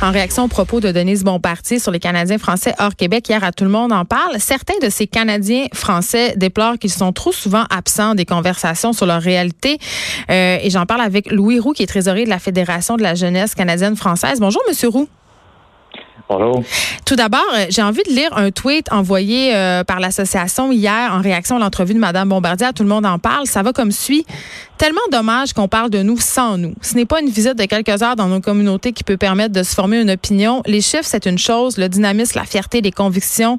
En réaction aux propos de Denise Bompartier sur les Canadiens français hors Québec, hier à Tout le monde en parle, certains de ces Canadiens français déplorent qu'ils sont trop souvent absents des conversations sur leur réalité. Euh, et j'en parle avec Louis Roux, qui est trésorier de la Fédération de la jeunesse canadienne-française. Bonjour, Monsieur Roux. Bonjour. Tout d'abord, euh, j'ai envie de lire un tweet envoyé euh, par l'association hier en réaction à l'entrevue de Mme Bombardier. Tout le monde en parle. Ça va comme suit. Tellement dommage qu'on parle de nous sans nous. Ce n'est pas une visite de quelques heures dans nos communautés qui peut permettre de se former une opinion. Les chiffres, c'est une chose. Le dynamisme, la fierté, les convictions,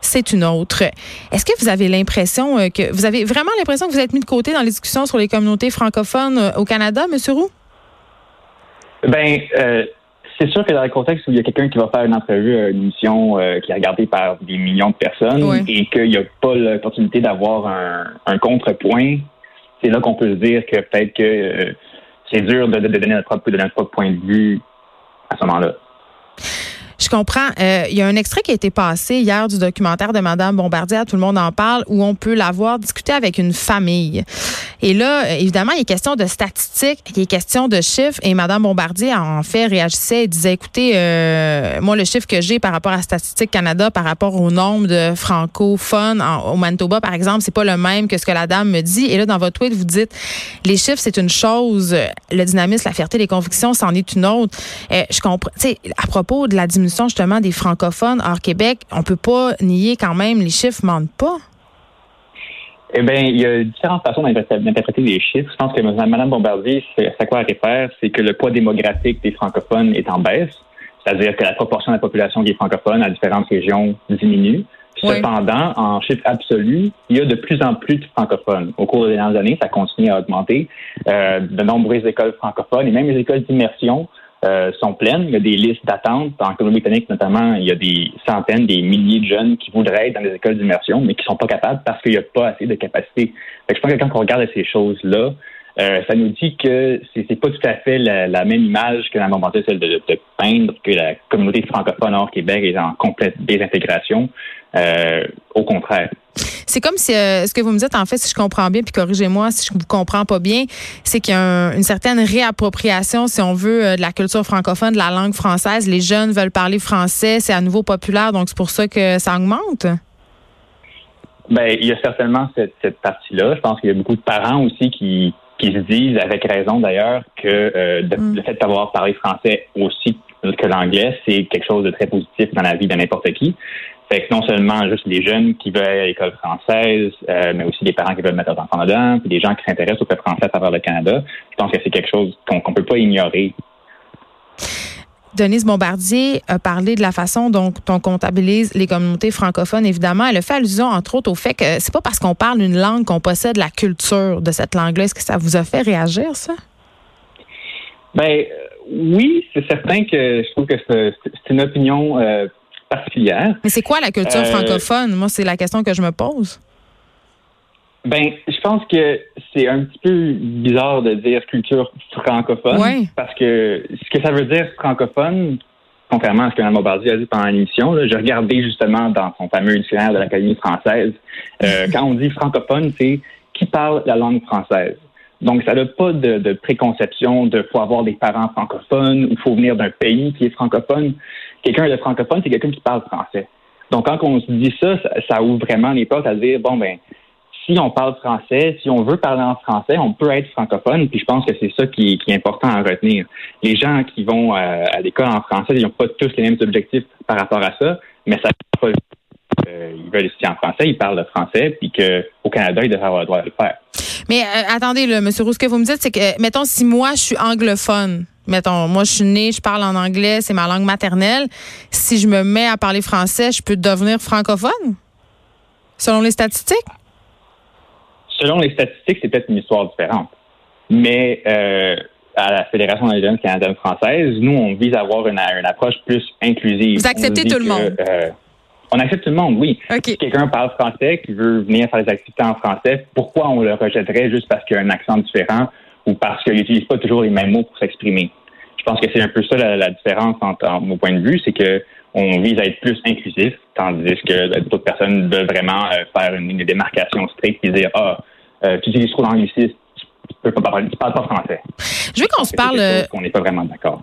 c'est une autre. Est-ce que vous avez l'impression euh, que vous avez vraiment l'impression que vous êtes mis de côté dans les discussions sur les communautés francophones au Canada, M. Roux? Ben, c'est sûr que dans le contexte où il y a quelqu'un qui va faire une entrevue à une émission euh, qui est regardée par des millions de personnes et qu'il n'y a pas l'opportunité d'avoir un, contrepoint, c'est là qu'on peut se dire que peut-être que euh, c'est dur de, donner notre propre, de notre propre point de vue à ce moment-là. Je comprends. Euh, il y a un extrait qui a été passé hier du documentaire de Madame Bombardier, tout le monde en parle, où on peut la voir discuter avec une famille. Et là, évidemment, il est question de statistiques, il est question de chiffres. Et Madame Bombardier, en fait, réagissait et disait, écoutez, euh, moi, le chiffre que j'ai par rapport à Statistique Canada, par rapport au nombre de francophones au Manitoba, par exemple, c'est pas le même que ce que la dame me dit. Et là, dans votre tweet, vous dites, les chiffres, c'est une chose, le dynamisme, la fierté, les convictions, c'en est une autre. Euh, je comprends. Tu sais, à propos de la diminution justement des francophones hors Québec, on peut pas nier quand même, les chiffres mentent pas. Eh bien, il y a différentes façons d'interpréter les chiffres. Je pense que Mme Bombardier, à quoi elle réfère, c'est que le poids démographique des francophones est en baisse, c'est-à-dire que la proportion de la population qui est francophone à différentes régions diminue. Cependant, en chiffre absolu, il y a de plus en plus de francophones. Au cours des dernières années, ça continue à augmenter. Euh, de nombreuses écoles francophones et même les écoles d'immersion euh, sont pleines. Il y a des listes d'attente. En Colombie-Britannique, notamment, il y a des centaines, des milliers de jeunes qui voudraient être dans des écoles d'immersion, mais qui sont pas capables parce qu'il n'y a pas assez de capacité. je pense que quand on regarde ces choses-là, euh, ça nous dit que c'est pas tout à fait la, même image que la momentée, celle de, de, peindre que la communauté francophone hors Québec est en complète désintégration. Euh, au contraire. C'est comme si euh, ce que vous me dites, en fait, si je comprends bien, puis corrigez-moi si je vous comprends pas bien, c'est qu'il y a une certaine réappropriation, si on veut, euh, de la culture francophone, de la langue française. Les jeunes veulent parler français, c'est à nouveau populaire, donc c'est pour ça que ça augmente? Ben, il y a certainement cette, cette partie-là. Je pense qu'il y a beaucoup de parents aussi qui, qui se disent, avec raison d'ailleurs, que euh, mm. le fait d'avoir parlé français aussi que l'anglais, c'est quelque chose de très positif dans la vie de n'importe qui. Fait que non seulement juste les jeunes qui veulent aller à l'école française, euh, mais aussi des parents qui veulent mettre leurs enfants dedans, puis des gens qui s'intéressent au fait français à travers le Canada. Je pense que c'est quelque chose qu'on ne peut pas ignorer. Denise Bombardier a parlé de la façon dont on comptabilise les communautés francophones. Évidemment, elle a fait allusion, entre autres, au fait que c'est pas parce qu'on parle une langue qu'on possède la culture de cette langue-là. Est-ce que ça vous a fait réagir, ça? Ben oui, c'est certain que je trouve que c'est une opinion euh, particulière. Mais c'est quoi la culture euh, francophone? Moi, c'est la question que je me pose. Ben, je pense que c'est un petit peu bizarre de dire culture francophone. Parce que ce que ça veut dire francophone, contrairement à ce que Mme Bombardier a dit pendant l'émission, j'ai regardé justement dans son fameux dictionnaire de l'Académie française. Euh, quand on dit francophone, c'est qui parle la langue française. Donc, ça n'a pas de, de, préconception de faut avoir des parents francophones ou faut venir d'un pays qui est francophone. Quelqu'un de francophone, c'est quelqu'un qui parle français. Donc, quand on se dit ça, ça, ouvre vraiment les portes à dire, bon, ben, si on parle français, si on veut parler en français, on peut être francophone. Puis je pense que c'est ça qui, est important à retenir. Les gens qui vont euh, à, l'école en français, ils n'ont pas tous les mêmes objectifs par rapport à ça, mais ça pas euh, ils veulent étudier en français, ils parlent le français, puis qu'au Canada, ils devraient avoir le droit de le faire. Mais euh, attendez, là, M. Roux, ce que vous me dites, c'est que, mettons, si moi, je suis anglophone, mettons, moi, je suis née, je parle en anglais, c'est ma langue maternelle, si je me mets à parler français, je peux devenir francophone? Selon les statistiques? Selon les statistiques, c'est peut-être une histoire différente. Mais euh, à la Fédération des jeunes canadiennes françaises, nous, on vise à avoir une, approche plus inclusive. Vous acceptez tout le monde? Euh, on accepte tout le monde, oui. Si quelqu'un parle français, qui veut venir faire des activités en français, pourquoi on le rejetterait juste parce qu'il a un accent différent ou parce qu'il n'utilise pas toujours les mêmes mots pour s'exprimer? Je pense que c'est un peu ça la, différence entre, mon point de vue, c'est que on vise à être plus inclusif, tandis que d'autres personnes veulent vraiment euh, faire une, démarcation stricte et dire Ah, euh, tu utilises trop l'anglicisme, tu ne parles pas français. Je veux qu'on se parle. On n'est pas vraiment d'accord.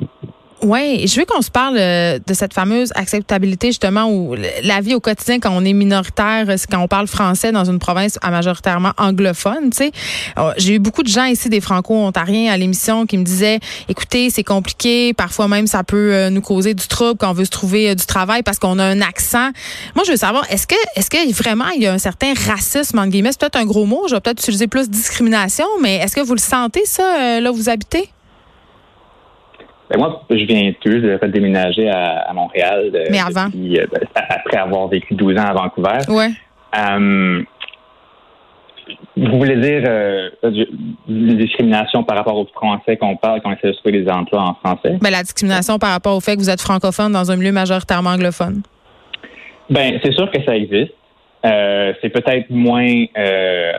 Oui, je veux qu'on se parle euh, de cette fameuse acceptabilité justement où la vie au quotidien quand on est minoritaire, c'est quand on parle français dans une province majoritairement anglophone. Tu sais, oh, j'ai eu beaucoup de gens ici des Franco-Ontariens à l'émission qui me disaient, écoutez, c'est compliqué, parfois même ça peut euh, nous causer du trouble quand on veut se trouver euh, du travail parce qu'on a un accent. Moi, je veux savoir, est-ce que, est-ce que vraiment il y a un certain racisme entre guillemets, c'est peut-être un gros mot, je vais peut-être utiliser plus discrimination, mais est-ce que vous le sentez ça là où vous habitez? Ben moi, je viens tout de déménager à, Montréal. Euh, Mais avant? Euh, ben, après avoir vécu 12 ans à Vancouver. Ouais. Euh, vous voulez dire euh, une discrimination par rapport aux Français qu'on parle quand on essaie de trouver des emplois en français? Ben, la discrimination par rapport au fait que vous êtes francophone dans un milieu majoritairement anglophone. Ben, c'est sûr que ça existe. c'est peut-être moins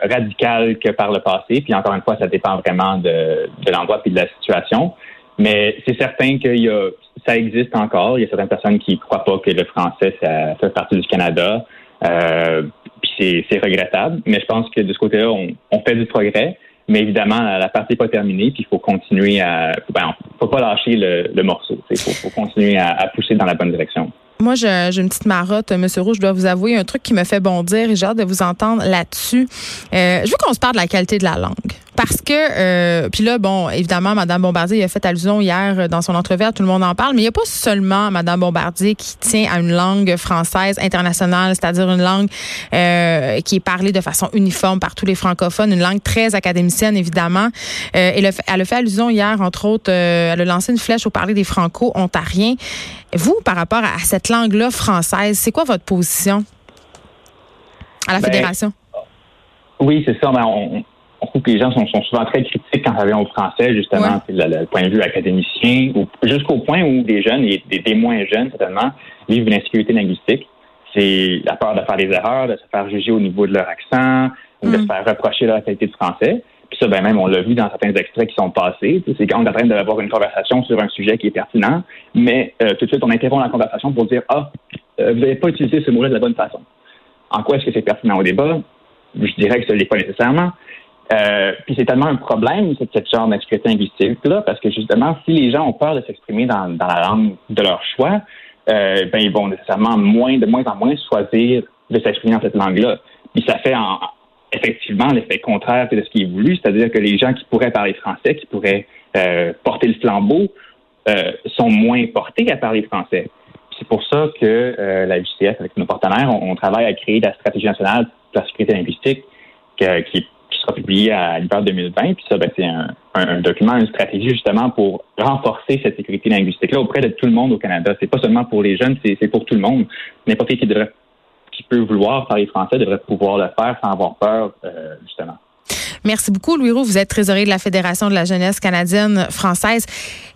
radical que par le passé. Puis encore une fois, ça dépend vraiment de, de l'endroit et de la situation. Mais c'est certain que y a, ça existe encore. Il y a certaines personnes qui ne croient pas que le français, ça fait partie du Canada. Euh, puis c'est regrettable. Mais je pense que de ce côté-là, on, on, fait du progrès. Mais évidemment, la partie n'est pas terminée, puis il faut continuer à... Ben, faut pas lâcher le, le morceau. Il faut, faut, continuer à, à pousser dans la bonne direction. Moi, j'ai une petite marotte, Monsieur Rouge, je dois vous avouer, un truc qui me fait bondir et j'ai hâte de vous entendre là-dessus. Euh, je veux qu'on se parle de la qualité de la langue. Parce que, euh, puis là, bon, évidemment, Mme Bombardier a fait allusion hier euh, dans son entrevue, tout le monde en parle, mais il n'y a pas seulement Mme Bombardier qui tient à une langue française internationale, c'est-à-dire une langue euh, qui est parlée de façon uniforme par tous les francophones, une langue très académicienne, évidemment. Euh, elle, a fait, elle a fait allusion hier, entre autres, euh, elle a lancé une flèche au parler des franco-ontariens. Vous, par rapport à cette langue-là française, c'est quoi votre position à la ben, Fédération? Oui, c'est ça. Ben, on, on trouve que les gens sont, souvent très critiques quand ça vient au français, justement, c'est le, point de vue académicien, jusqu'au point où des jeunes, et des, moins jeunes, certainement, vivent une insécurité linguistique. C'est la peur de faire des erreurs, de se faire juger au niveau de leur accent, ou de mm. se faire reprocher leur qualité de français. Puis ça, ben même, on l'a vu dans certains extraits qui sont passés. C'est quand on est en train d'avoir une conversation sur un sujet qui est pertinent, mais euh, tout de suite, on interrompt la conversation pour dire Ah, euh, vous n'avez pas utilisé ce mot-là de la bonne façon. En quoi est-ce que c'est pertinent au débat? Je dirais que ce n'est pas nécessairement. Euh, puis c'est tellement un problème, cette, cette genre d'insécurité linguistique-là, parce que justement, si les gens ont peur de s'exprimer dans, dans, la langue de leur choix, euh, ben ils vont nécessairement moins, de moins en moins choisir de s'exprimer dans cette langue-là. Puis ça fait en, effectivement l'effet contraire de ce qui est voulu, c'est-à-dire que les gens qui pourraient parler français, qui pourraient euh, porter le flambeau, euh, sont moins portés à parler français. C'est pour ça que euh, la JCF, avec nos partenaires, on, travaille à créer la stratégie nationale de la sécurité linguistique qui publié à l'hiver 2020. Puis ça, ben, c'est un, document, une stratégie justement pour renforcer cette sécurité linguistique-là auprès de tout le monde au Canada. C'est pas seulement pour les jeunes, c'est pour tout le monde. N'importe qui devrait qui peut vouloir parler français devrait pouvoir le faire sans avoir peur, euh, justement. Merci beaucoup, Louis Roux. Vous êtes trésorier de la Fédération de la jeunesse canadienne française.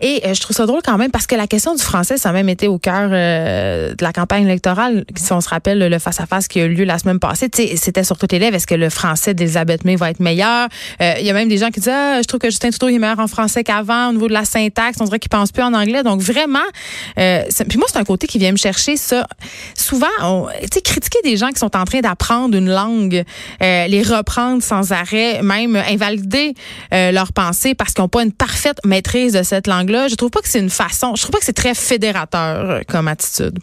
Et euh, je trouve ça drôle quand même parce que la question du français, ça a même été au cœur euh, de la campagne électorale. Si on se rappelle le face-à-face qui a eu lieu la semaine passée, c'était sur toutes les lèvres. Est-ce que le français d'Elisabeth May va être meilleur? Euh, il y a même des gens qui disent ah, je trouve que Justin Trudeau est meilleur en français qu'avant au niveau de la syntaxe. On dirait qu'il pense plus en anglais. Donc vraiment, puis moi, c'est un côté qui vient me chercher ça. Souvent, sais, critiquer des gens qui sont en train d'apprendre une langue, les reprendre sans arrêt, même invalider euh, leurs pensées parce qu'ils n'ont pas une parfaite maîtrise de cette langue-là. Je trouve pas que c'est une façon, je trouve pas que c'est très fédérateur euh, comme attitude.